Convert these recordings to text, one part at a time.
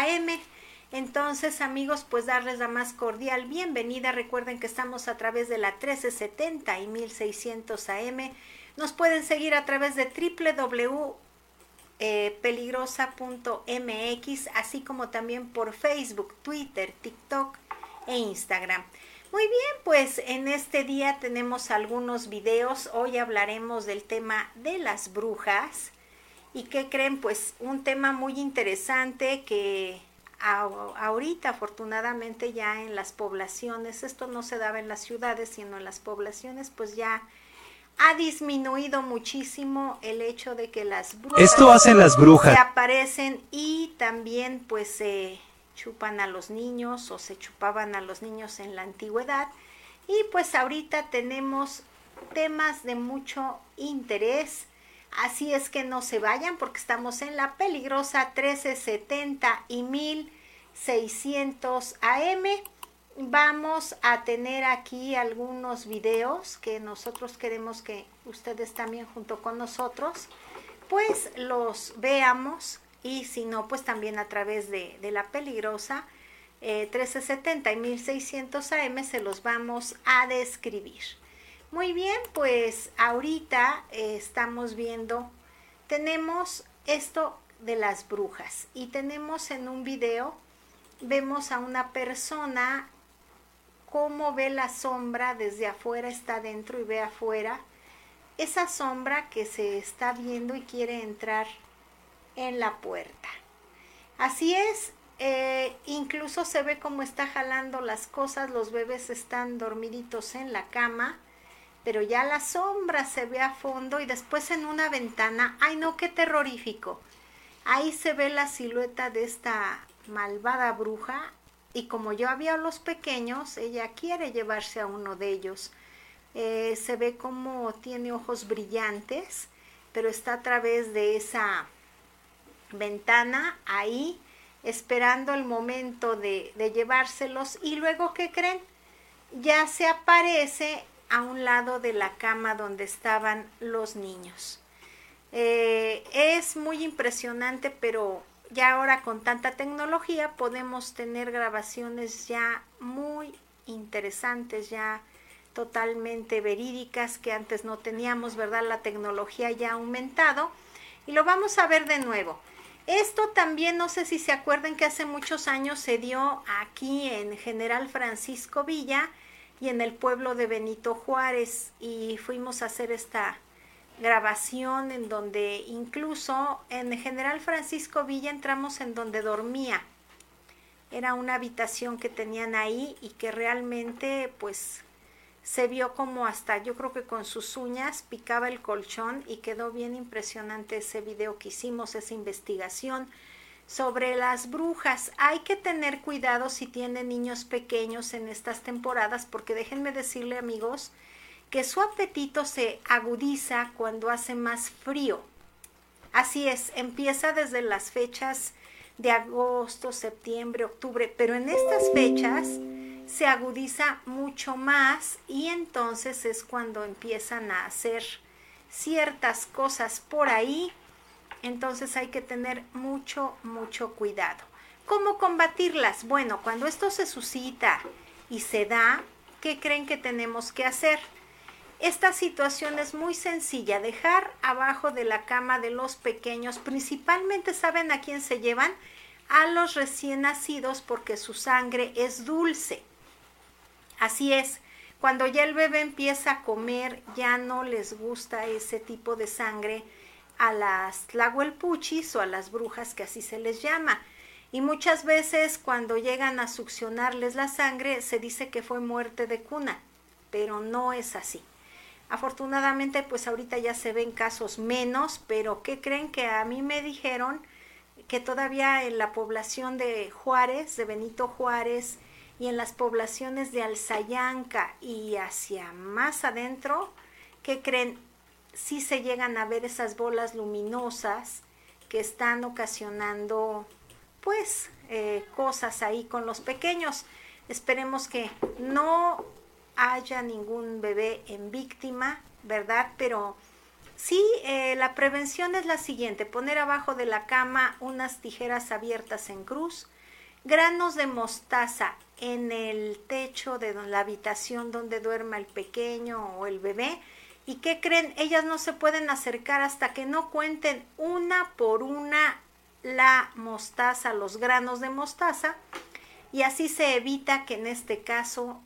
AM. Entonces, amigos, pues darles la más cordial bienvenida. Recuerden que estamos a través de la 1370 y 1600 AM. Nos pueden seguir a través de www.peligrosa.mx, así como también por Facebook, Twitter, TikTok e Instagram. Muy bien, pues en este día tenemos algunos videos. Hoy hablaremos del tema de las brujas. ¿Y qué creen? Pues un tema muy interesante que ahorita afortunadamente ya en las poblaciones, esto no se daba en las ciudades, sino en las poblaciones, pues ya ha disminuido muchísimo el hecho de que las brujas esto hacen las brujas se aparecen y también pues se chupan a los niños o se chupaban a los niños en la antigüedad. Y pues ahorita tenemos temas de mucho interés. Así es que no se vayan porque estamos en la peligrosa 1370 y 1600 AM. Vamos a tener aquí algunos videos que nosotros queremos que ustedes también junto con nosotros pues los veamos y si no, pues también a través de, la peligrosa 1370 eh, y 1600 AM se los vamos a describir. Muy bien, pues ahorita eh, estamos viendo, tenemos esto de las brujas y tenemos en un video, vemos a una persona cómo ve la sombra desde afuera, está dentro y ve afuera, esa sombra que se está viendo y quiere entrar en la puerta. Así es, eh, incluso se ve cómo está jalando las cosas, los bebés están dormiditos en la cama, pero ya la sombra se ve a fondo y después en una ventana, ay no, qué terrorífico. Ahí se ve la silueta de esta malvada bruja y como yo había los pequeños, ella quiere llevarse a uno de ellos. Eh, se ve como tiene ojos brillantes, pero está a través de esa ventana ahí esperando el momento de, llevárselos y luego, ¿qué creen? Ya se aparece a un lado de la cama donde estaban los niños. Eh, es muy impresionante, pero ya ahora con tanta tecnología podemos tener grabaciones ya muy interesantes, ya totalmente verídicas que antes no teníamos, ¿verdad? La tecnología ya ha aumentado y lo vamos a ver de nuevo. Esto también, no sé si se acuerdan que hace muchos años se dio aquí en General Francisco Villa y en el pueblo de Benito Juárez y fuimos a hacer esta grabación en donde incluso en General Francisco Villa entramos en donde dormía. Era una habitación que tenían ahí y que realmente pues se vio como hasta yo creo que con sus uñas picaba el colchón y quedó bien impresionante ese video que hicimos, esa investigación sobre las brujas. Hay que tener cuidado si tienen niños pequeños en estas temporadas porque déjenme decirle amigos que su apetito se agudiza cuando hace más frío. Así es, empieza desde las fechas de agosto, septiembre, octubre, pero en estas fechas se agudiza mucho más y entonces es cuando empiezan a hacer ciertas cosas por ahí. Entonces hay que tener mucho, mucho cuidado. ¿Cómo combatirlas? Bueno, cuando esto se suscita y se da, ¿qué creen que tenemos que hacer? Esta situación es muy sencilla, dejar abajo de la cama de los pequeños, principalmente saben a quién se llevan, a los recién nacidos porque su sangre es dulce. Así es, cuando ya el bebé empieza a comer, ya no les gusta ese tipo de sangre a las tlahuelpuchis o a las brujas que así se les llama. Y muchas veces cuando llegan a succionarles la sangre se dice que fue muerte de cuna, pero no es así. Afortunadamente pues ahorita ya se ven casos menos, pero ¿qué creen que a mí me dijeron que todavía en la población de Juárez, de Benito Juárez, y en las poblaciones de Alzayanca y hacia más adentro, ¿qué creen? Sí se llegan a ver esas bolas luminosas que están ocasionando pues eh, cosas ahí con los pequeños. Esperemos que no haya ningún bebé en víctima, ¿verdad? Pero Sí, eh, la prevención es la siguiente, poner abajo de la cama unas tijeras abiertas en cruz, granos de mostaza en el techo de la habitación donde duerma el pequeño o el bebé. ¿Y qué creen? Ellas no se pueden acercar hasta que no cuenten una por una la mostaza, los granos de mostaza, y así se evita que en este caso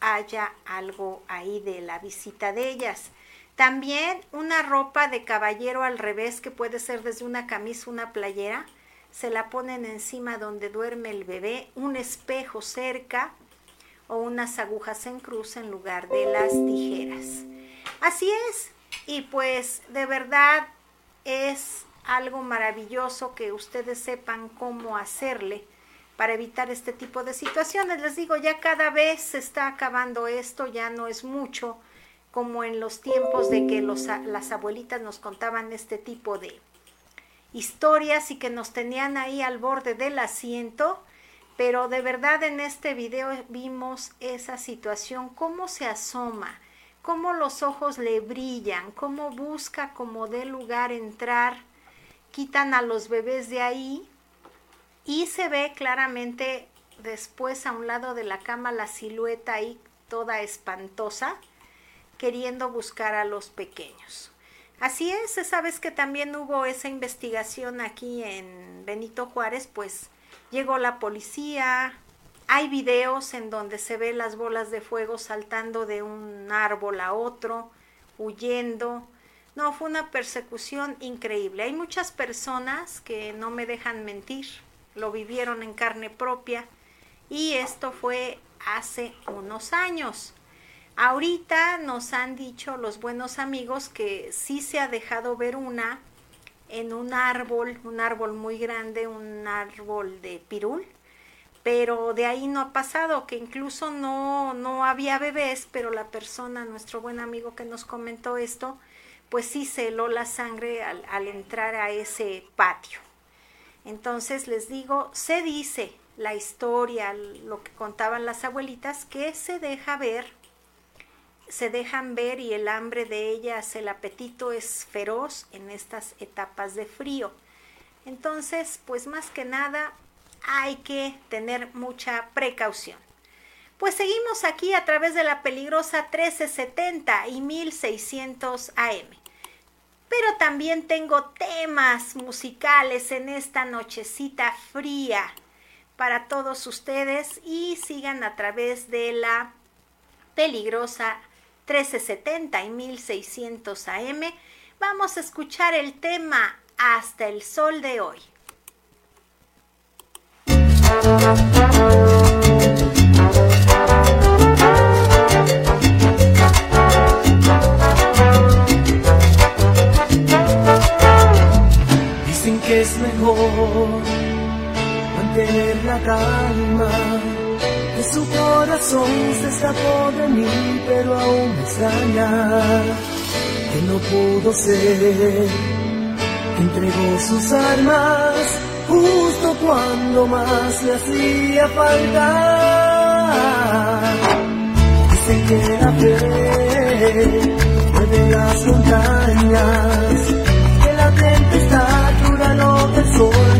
haya algo ahí de la visita de ellas. También una ropa de caballero al revés, que puede ser desde una camisa, una playera, se la ponen encima donde duerme el bebé, un espejo cerca o unas agujas en cruz en lugar de las tijeras. Así es, y pues de verdad es algo maravilloso que ustedes sepan cómo hacerle para evitar este tipo de situaciones. Les digo, ya cada vez se está acabando esto, ya no es mucho como en los tiempos de que los, las abuelitas nos contaban este tipo de historias y que nos tenían ahí al borde del asiento, pero de verdad en este video vimos esa situación, cómo se asoma, cómo los ojos le brillan, cómo busca como de lugar entrar, quitan a los bebés de ahí y se ve claramente después a un lado de la cama la silueta ahí toda espantosa queriendo buscar a los pequeños. Así es, esa vez que también hubo esa investigación aquí en Benito Juárez, pues llegó la policía, hay videos en donde se ve las bolas de fuego saltando de un árbol a otro, huyendo. No, fue una persecución increíble. Hay muchas personas que no me dejan mentir, lo vivieron en carne propia y esto fue hace unos años. Ahorita nos han dicho los buenos amigos que sí se ha dejado ver una en un árbol, un árbol muy grande, un árbol de pirul, pero de ahí no ha pasado, que incluso no, no había bebés, pero la persona, nuestro buen amigo que nos comentó esto, pues sí se heló la sangre al, al entrar a ese patio. Entonces les digo, se dice la historia, lo que contaban las abuelitas, que se deja ver se dejan ver y el hambre de ellas, el apetito es feroz en estas etapas de frío. Entonces, pues más que nada hay que tener mucha precaución. Pues seguimos aquí a través de la peligrosa 1370 y 1600 AM. Pero también tengo temas musicales en esta nochecita fría para todos ustedes y sigan a través de la peligrosa 1370 y 1600 AM, vamos a escuchar el tema Hasta el sol de hoy. Dicen que es mejor mantener la calma su corazón se escapó de mí, pero aún me extraña que no pudo ser. Entregó sus armas justo cuando más le hacía falta. Dicen que la fe de las montañas, que la tempestad dura lo del sol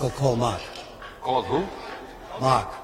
Will call Mark. Called who? Mark.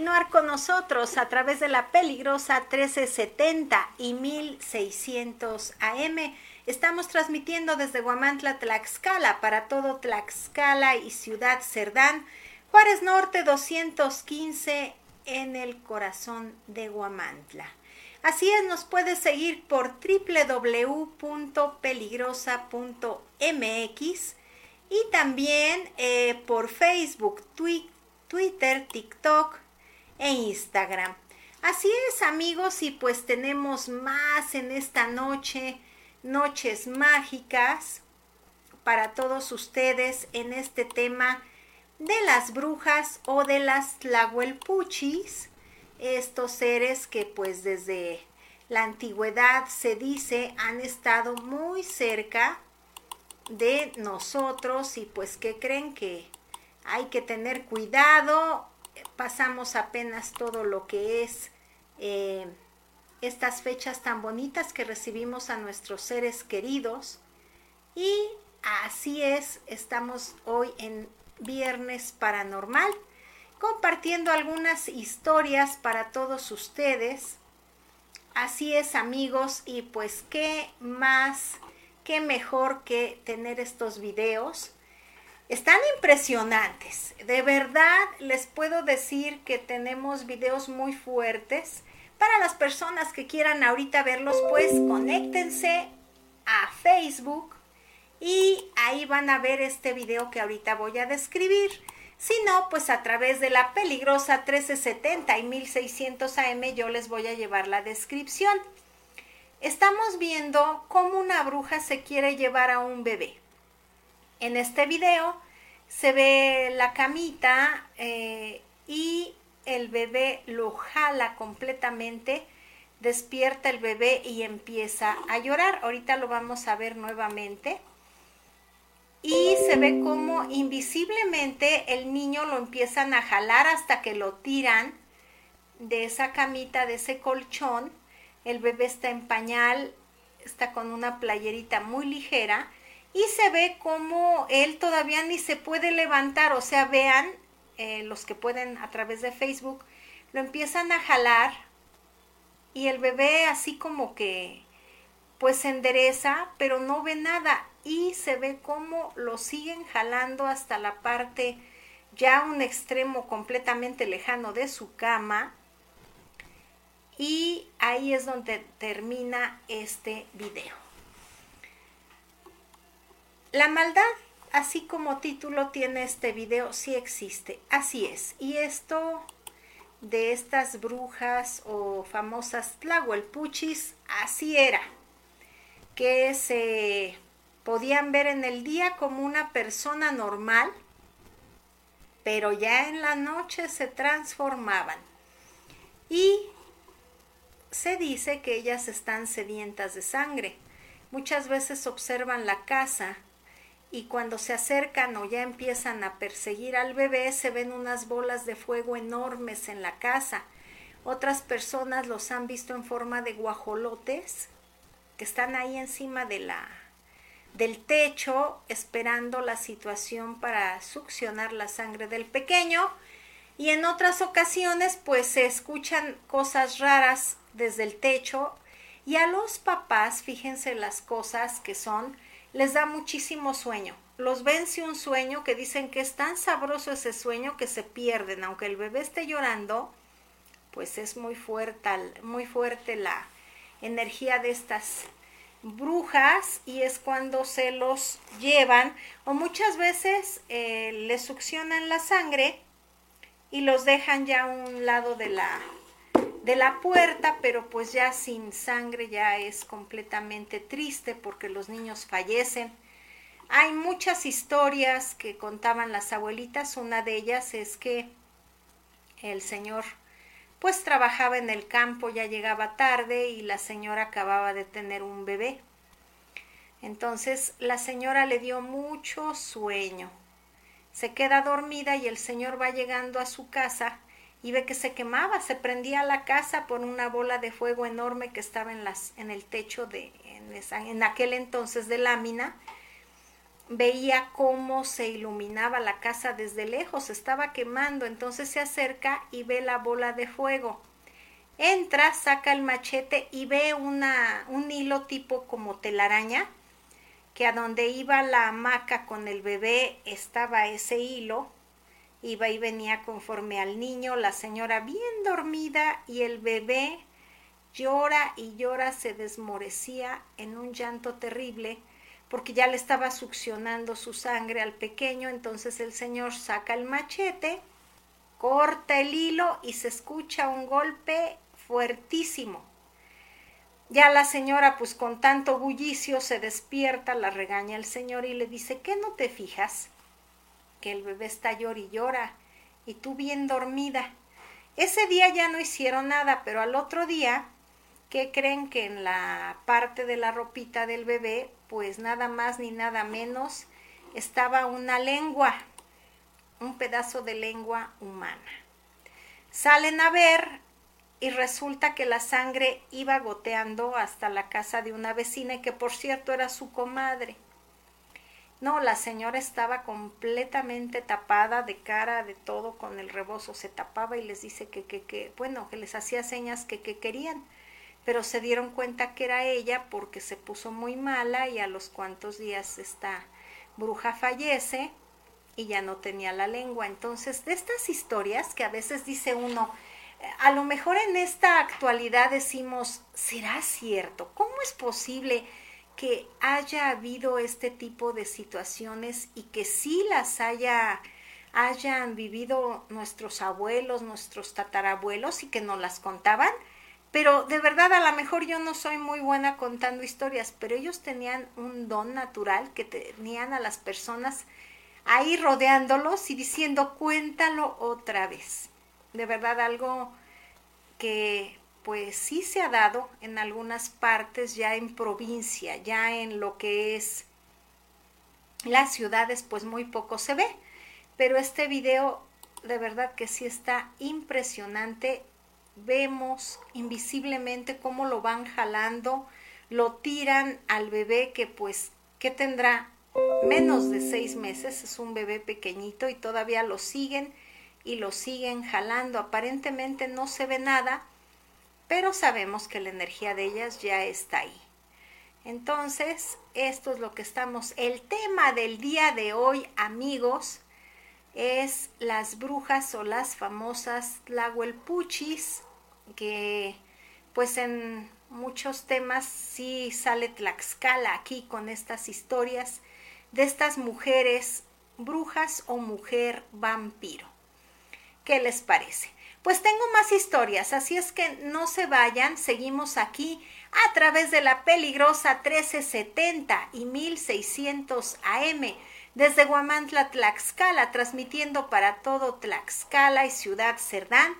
Continuar con nosotros a través de la peligrosa 1370 y 1600 AM. Estamos transmitiendo desde Guamantla, Tlaxcala, para todo Tlaxcala y Ciudad Cerdán, Juárez Norte 215 en el corazón de Guamantla. Así es, nos puedes seguir por www.peligrosa.mx y también eh, por Facebook, Twitter, TikTok e Instagram. Así es amigos y pues tenemos más en esta noche, noches mágicas para todos ustedes en este tema de las brujas o de las tlahuelpuchis, estos seres que pues desde la antigüedad se dice han estado muy cerca de nosotros y pues que creen que hay que tener cuidado, pasamos apenas todo lo que es eh, estas fechas tan bonitas que recibimos a nuestros seres queridos y así es, estamos hoy en viernes paranormal compartiendo algunas historias para todos ustedes. Así es amigos y pues qué más, qué mejor que tener estos videos están impresionantes. De verdad les puedo decir que tenemos videos muy fuertes. Para las personas que quieran ahorita verlos, pues conéctense a Facebook y ahí van a ver este video que ahorita voy a describir. Si no, pues a través de la peligrosa 1370 y 1600 AM yo les voy a llevar la descripción. Estamos viendo cómo una bruja se quiere llevar a un bebé. En este video se ve la camita eh, y el bebé lo jala completamente, despierta el bebé y empieza a llorar. Ahorita lo vamos a ver nuevamente. Y se ve como invisiblemente el niño lo empiezan a jalar hasta que lo tiran de esa camita, de ese colchón. El bebé está en pañal, está con una playerita muy ligera y se ve como él todavía ni se puede levantar, o sea, vean eh, los que pueden a través de Facebook, lo empiezan a jalar y el bebé así como que pues se endereza, pero no ve nada y se ve como lo siguen jalando hasta la parte ya un extremo completamente lejano de su cama y ahí es donde termina este video. La maldad, así como título tiene este video, sí existe. Así es. Y esto de estas brujas o famosas tlahuelpuchis, así era. Que se podían ver en el día como una persona normal, pero ya en la noche se transformaban. Y se dice que ellas están sedientas de sangre. Muchas veces observan la casa y cuando se acercan o ya empiezan a perseguir al bebé se ven unas bolas de fuego enormes en la casa. Otras personas los han visto en forma de guajolotes que están ahí encima de la del techo esperando la situación para succionar la sangre del pequeño y en otras ocasiones pues se escuchan cosas raras desde el techo y a los papás, fíjense las cosas que son, les da muchísimo sueño. Los vence un sueño que dicen que es tan sabroso ese sueño que se pierden, aunque el bebé esté llorando, pues es muy fuerte, muy fuerte la energía de estas brujas y es cuando se los llevan o muchas veces eh, les succionan la sangre y los dejan ya a un lado de la de la puerta, pero pues ya sin sangre ya es completamente triste porque los niños fallecen. Hay muchas historias que contaban las abuelitas, una de ellas es que el señor pues trabajaba en el campo, ya llegaba tarde y la señora acababa de tener un bebé. Entonces la señora le dio mucho sueño. Se queda dormida y el señor va llegando a su casa y ve que se quemaba, se prendía la casa por una bola de fuego enorme que estaba en, las, en el techo de, en, en aquel entonces de lámina. Veía cómo se iluminaba la casa desde lejos, estaba quemando, entonces se acerca y ve la bola de fuego. Entra, saca el machete y ve una, un hilo tipo como telaraña, que a donde iba la hamaca con el bebé estaba ese hilo, iba y venía conforme al niño, la señora bien dormida y el bebé llora y llora, se desmorecía en un llanto terrible porque ya le estaba succionando su sangre al pequeño, entonces el señor saca el machete, corta el hilo y se escucha un golpe fuertísimo. Ya la señora, pues con tanto bullicio, se despierta, la regaña el señor y le dice, ¿qué no te fijas? Que el bebé está llor y llora y tú bien dormida. Ese día ya no hicieron nada, pero al otro día, ¿qué creen que en la parte de la ropita del bebé, pues nada más ni nada menos, estaba una lengua, un pedazo de lengua humana. Salen a ver y resulta que la sangre iba goteando hasta la casa de una vecina y que por cierto era su comadre. No, la señora estaba completamente tapada de cara, de todo, con el rebozo se tapaba y les dice que, que, que bueno, que les hacía señas que, que querían, pero se dieron cuenta que era ella porque se puso muy mala y a los cuantos días esta bruja fallece y ya no tenía la lengua. Entonces, de estas historias que a veces dice uno, a lo mejor en esta actualidad decimos, ¿será cierto? ¿Cómo es posible? Que haya habido este tipo de situaciones y que sí las haya hayan vivido nuestros abuelos, nuestros tatarabuelos y que nos las contaban, pero de verdad a lo mejor yo no soy muy buena contando historias, pero ellos tenían un don natural que tenían a las personas ahí rodeándolos y diciendo cuéntalo otra vez. De verdad algo que pues sí se ha dado en algunas partes ya en provincia, ya en lo que es las ciudades, pues muy poco se ve. Pero este video de verdad que sí está impresionante. Vemos invisiblemente cómo lo van jalando, lo tiran al bebé que pues, que tendrá menos de seis meses, es un bebé pequeñito y todavía lo siguen y lo siguen jalando. Aparentemente no se ve nada, pero sabemos que la energía de ellas ya está ahí. Entonces, esto es lo que estamos. El tema del día de hoy, amigos, es las brujas o las famosas Tlahuelpuchis, que pues en muchos temas sí sale Tlaxcala aquí con estas historias de estas mujeres brujas o mujer vampiro. ¿Qué les parece? Pues tengo más historias, así es que no se vayan, seguimos aquí a través de la peligrosa 1370 y 1600 AM desde Guamantla, Tlaxcala, transmitiendo para todo Tlaxcala y Ciudad Cerdán.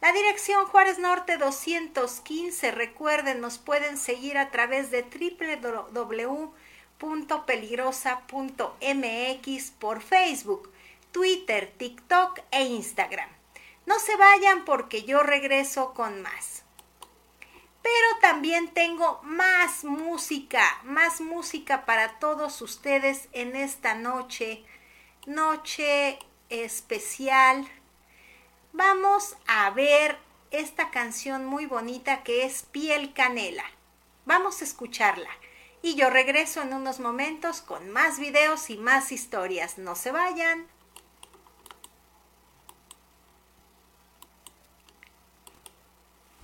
La dirección Juárez Norte 215, recuerden, nos pueden seguir a través de www radio.peligrosa.mx por Facebook, Twitter, TikTok e Instagram. No se vayan porque yo regreso con más. Pero también tengo más música, más música para todos ustedes en esta noche, noche especial. Vamos a ver esta canción muy bonita que es Piel Canela. Vamos a escucharla. Y yo regreso en unos momentos con más videos y más historias. No se vayan.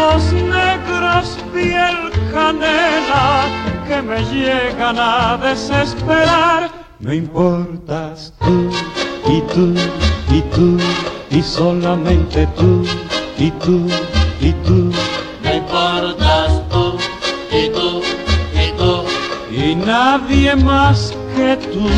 Ojos negros, piel canela, que me llegan a desesperar. Me importas tú y tú y tú y solamente tú y tú y tú Me importas tú y tú y tú. y nadie más que tú.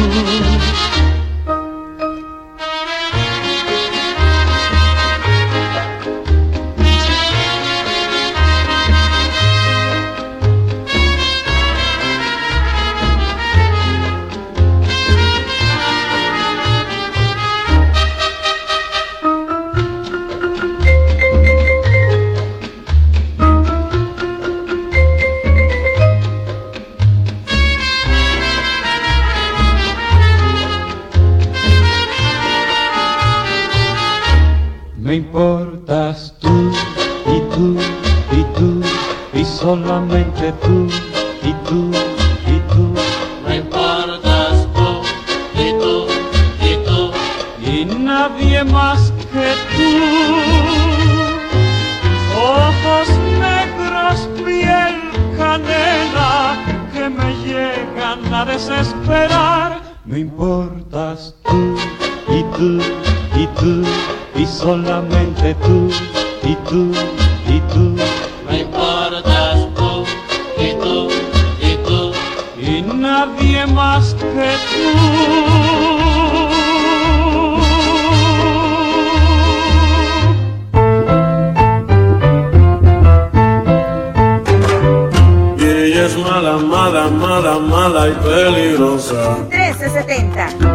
1370.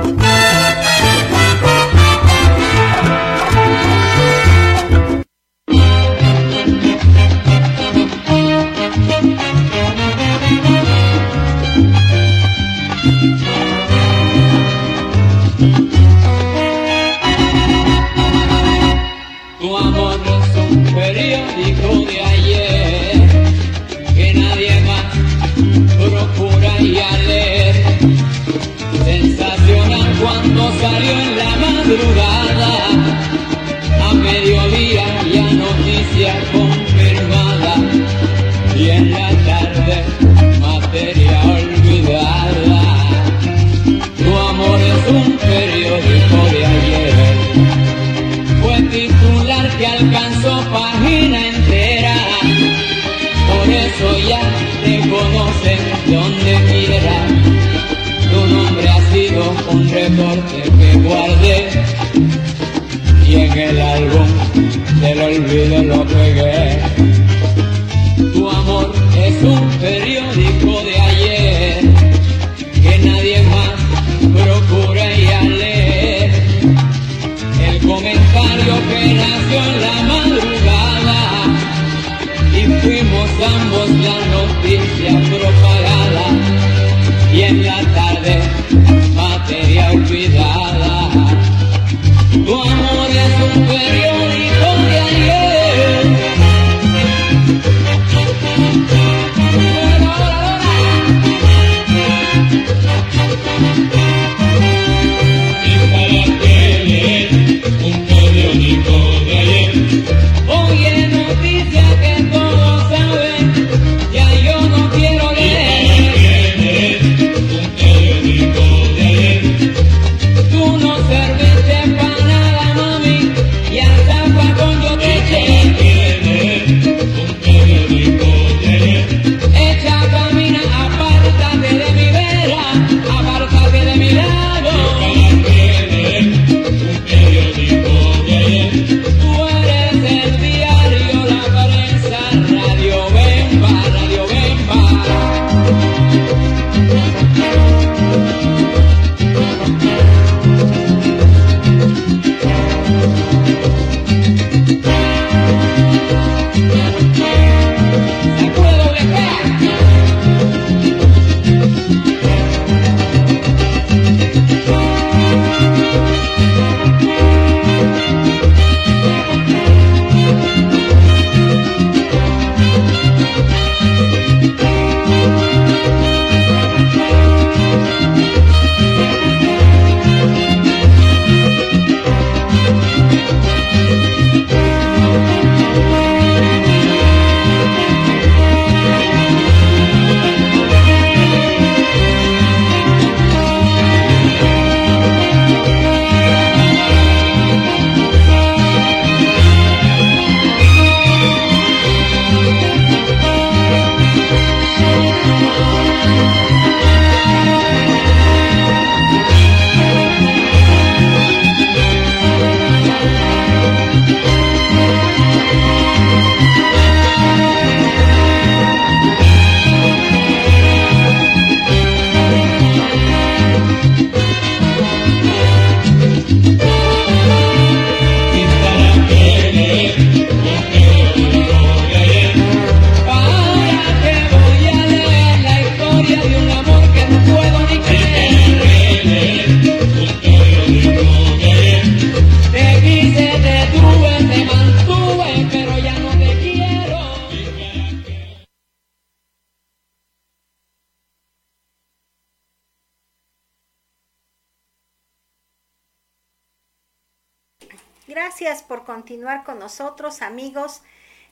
Por continuar con nosotros, amigos.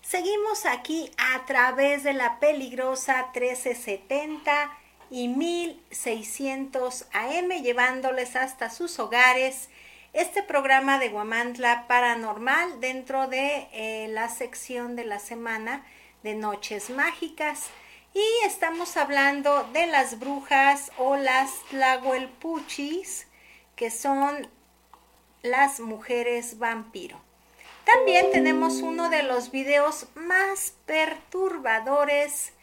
Seguimos aquí a través de la peligrosa 1370 y 1600 AM, llevándoles hasta sus hogares este programa de Guamantla Paranormal dentro de eh, la sección de la semana de Noches Mágicas. Y estamos hablando de las brujas o las tlahuelpuchis, que son las mujeres vampiro. También tenemos uno de los videos más perturbadores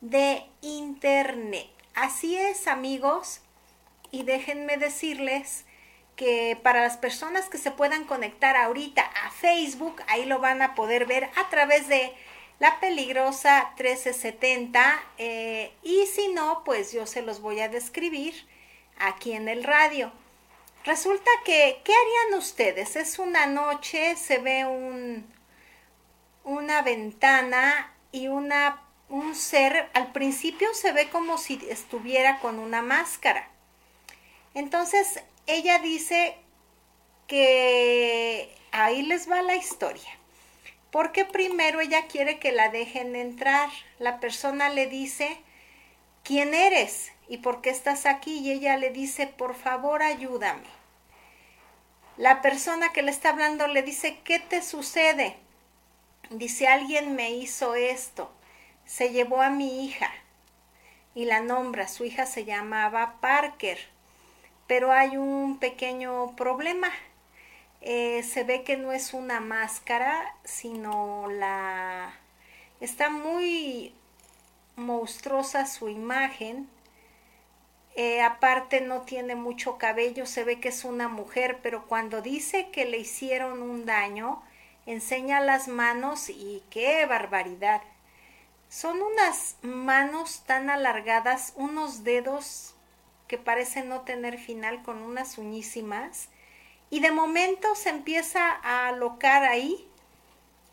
de internet. Así es, amigos. Y déjenme decirles que para las personas que se puedan conectar ahorita a Facebook, ahí lo van a poder ver a través de la peligrosa 1370. Eh, y si no, pues yo se los voy a describir aquí en el radio. Resulta que, ¿qué harían ustedes? Es una noche, se ve un, una ventana y una, un ser, al principio se ve como si estuviera con una máscara. Entonces, ella dice que ahí les va la historia. Porque primero ella quiere que la dejen entrar. La persona le dice, ¿quién eres? ¿Y por qué estás aquí? Y ella le dice, por favor, ayúdame. La persona que le está hablando le dice, ¿qué te sucede? Dice, alguien me hizo esto, se llevó a mi hija y la nombra, su hija se llamaba Parker, pero hay un pequeño problema. Eh, se ve que no es una máscara, sino la... Está muy monstruosa su imagen eh, aparte no tiene mucho cabello, se ve que es una mujer, pero cuando dice que le hicieron un daño, enseña las manos y qué barbaridad. Son unas manos tan alargadas, unos dedos que parecen no tener final con unas uñísimas, y de momento se empieza a alocar ahí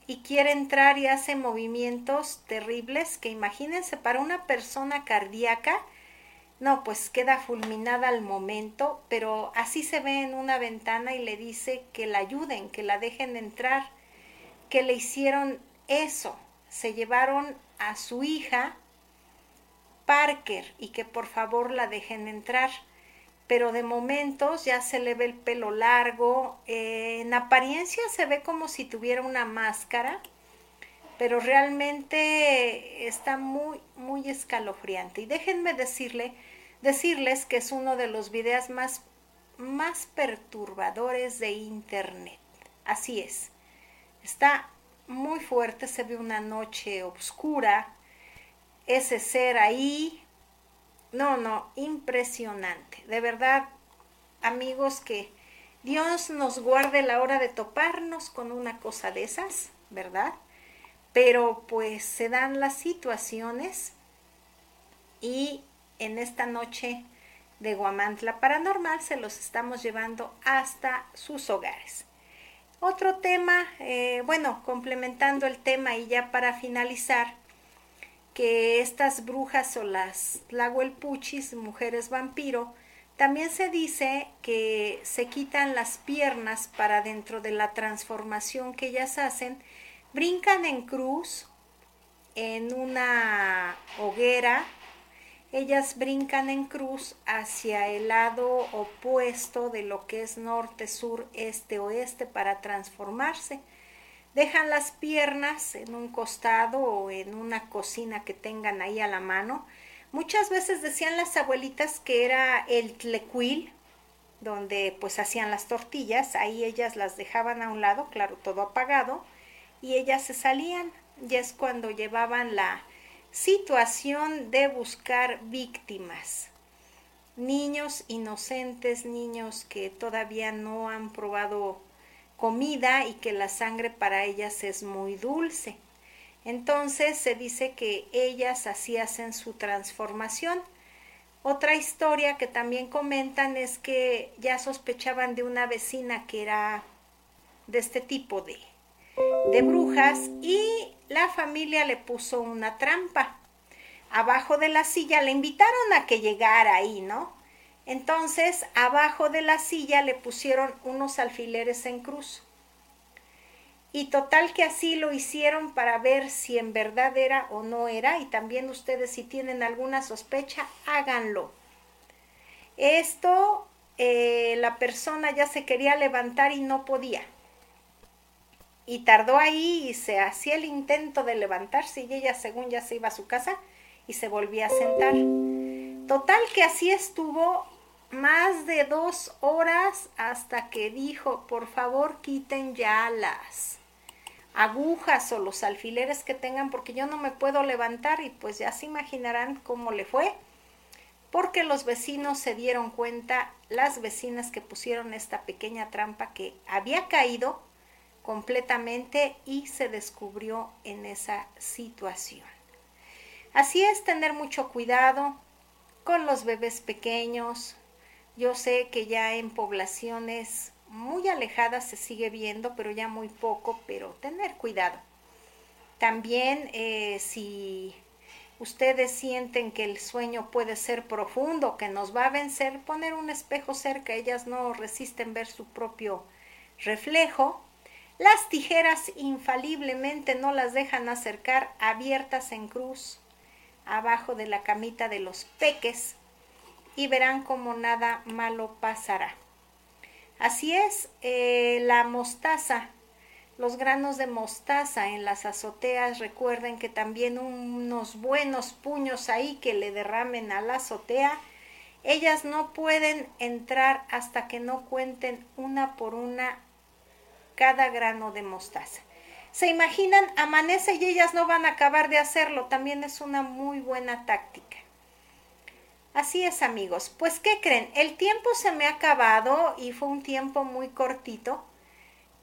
y quiere entrar y hace movimientos terribles que imagínense para una persona cardíaca, no, pues queda fulminada al momento, pero así se ve en una ventana y le dice que la ayuden, que la dejen entrar, que le hicieron eso, se llevaron a su hija Parker y que por favor la dejen entrar. Pero de momentos ya se le ve el pelo largo, eh, en apariencia se ve como si tuviera una máscara, pero realmente está muy, muy escalofriante. Y déjenme decirle decirles que es uno de los videos más, más perturbadores de internet. Así es. Está muy fuerte, se ve una noche oscura, ese ser ahí. No, no, impresionante. De verdad, amigos, que Dios nos guarde la hora de toparnos con una cosa de esas, ¿verdad? Pero pues se dan las situaciones y en esta noche de Guamantla Paranormal se los estamos llevando hasta sus hogares. Otro tema, eh, bueno, complementando el tema y ya para finalizar, que estas brujas o las Tlahuelpuchis, mujeres vampiro, también se dice que se quitan las piernas para dentro de la transformación que ellas hacen, brincan en cruz en una hoguera ellas brincan en cruz hacia el lado opuesto de lo que es norte, sur, este, oeste para transformarse. Dejan las piernas en un costado o en una cocina que tengan ahí a la mano. Muchas veces decían las abuelitas que era el tlecuil, donde pues hacían las tortillas, ahí ellas las dejaban a un lado, claro, todo apagado, y ellas se salían, y es cuando llevaban la, situación de buscar víctimas. Niños inocentes, niños que todavía no han probado comida y que la sangre para ellas es muy dulce. Entonces se dice que ellas así hacen su transformación. Otra historia que también comentan es que ya sospechaban de una vecina que era de este tipo de, de brujas y la familia le puso una trampa. Abajo de la silla le invitaron a que llegara ahí, ¿no? Entonces, abajo de la silla le pusieron unos alfileres en cruz. Y total que así lo hicieron para ver si en verdad era o no era. Y también ustedes si tienen alguna sospecha, háganlo. Esto, eh, la persona ya se quería levantar y no podía. Y tardó ahí y se hacía el intento de levantarse y ella según ya se iba a su casa y se volvía a sentar. Total que así estuvo más de dos horas hasta que dijo, por favor quiten ya las agujas o los alfileres que tengan porque yo no me puedo levantar y pues ya se imaginarán cómo le fue porque los vecinos se dieron cuenta, las vecinas que pusieron esta pequeña trampa que había caído completamente y se descubrió en esa situación. Así es tener mucho cuidado con los bebés pequeños. Yo sé que ya en poblaciones muy alejadas se sigue viendo, pero ya muy poco, pero tener cuidado. También eh, si ustedes sienten que el sueño puede ser profundo, que nos va a vencer, poner un espejo cerca, ellas no resisten ver su propio reflejo, las tijeras infaliblemente no las dejan acercar abiertas en cruz abajo de la camita de los peques y verán como nada malo pasará. Así es, eh, la mostaza, los granos de mostaza en las azoteas, recuerden que también unos buenos puños ahí que le derramen a la azotea, ellas no pueden entrar hasta que no cuenten una por una cada grano de mostaza. ¿Se imaginan? Amanece y ellas no van a acabar de hacerlo. También es una muy buena táctica. Así es amigos. Pues ¿qué creen? El tiempo se me ha acabado y fue un tiempo muy cortito.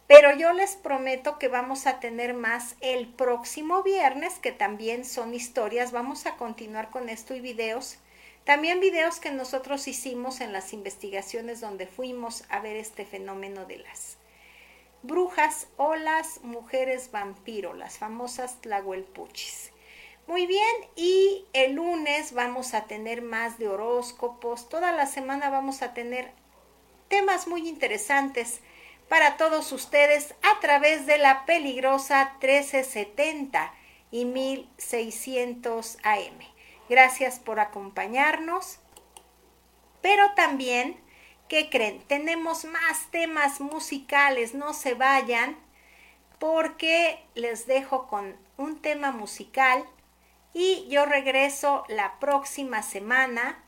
Pero yo les prometo que vamos a tener más el próximo viernes, que también son historias. Vamos a continuar con esto y videos. También videos que nosotros hicimos en las investigaciones donde fuimos a ver este fenómeno de las brujas o las mujeres vampiro, las famosas tlahuelpuchis. Muy bien, y el lunes vamos a tener más de horóscopos. Toda la semana vamos a tener temas muy interesantes para todos ustedes a través de la peligrosa 1370 y 1600 AM. Gracias por acompañarnos, pero también ¿Qué creen? Tenemos más temas musicales, no se vayan porque les dejo con un tema musical y yo regreso la próxima semana.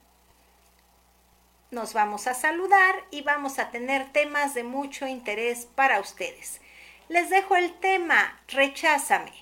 Nos vamos a saludar y vamos a tener temas de mucho interés para ustedes. Les dejo el tema Recházame.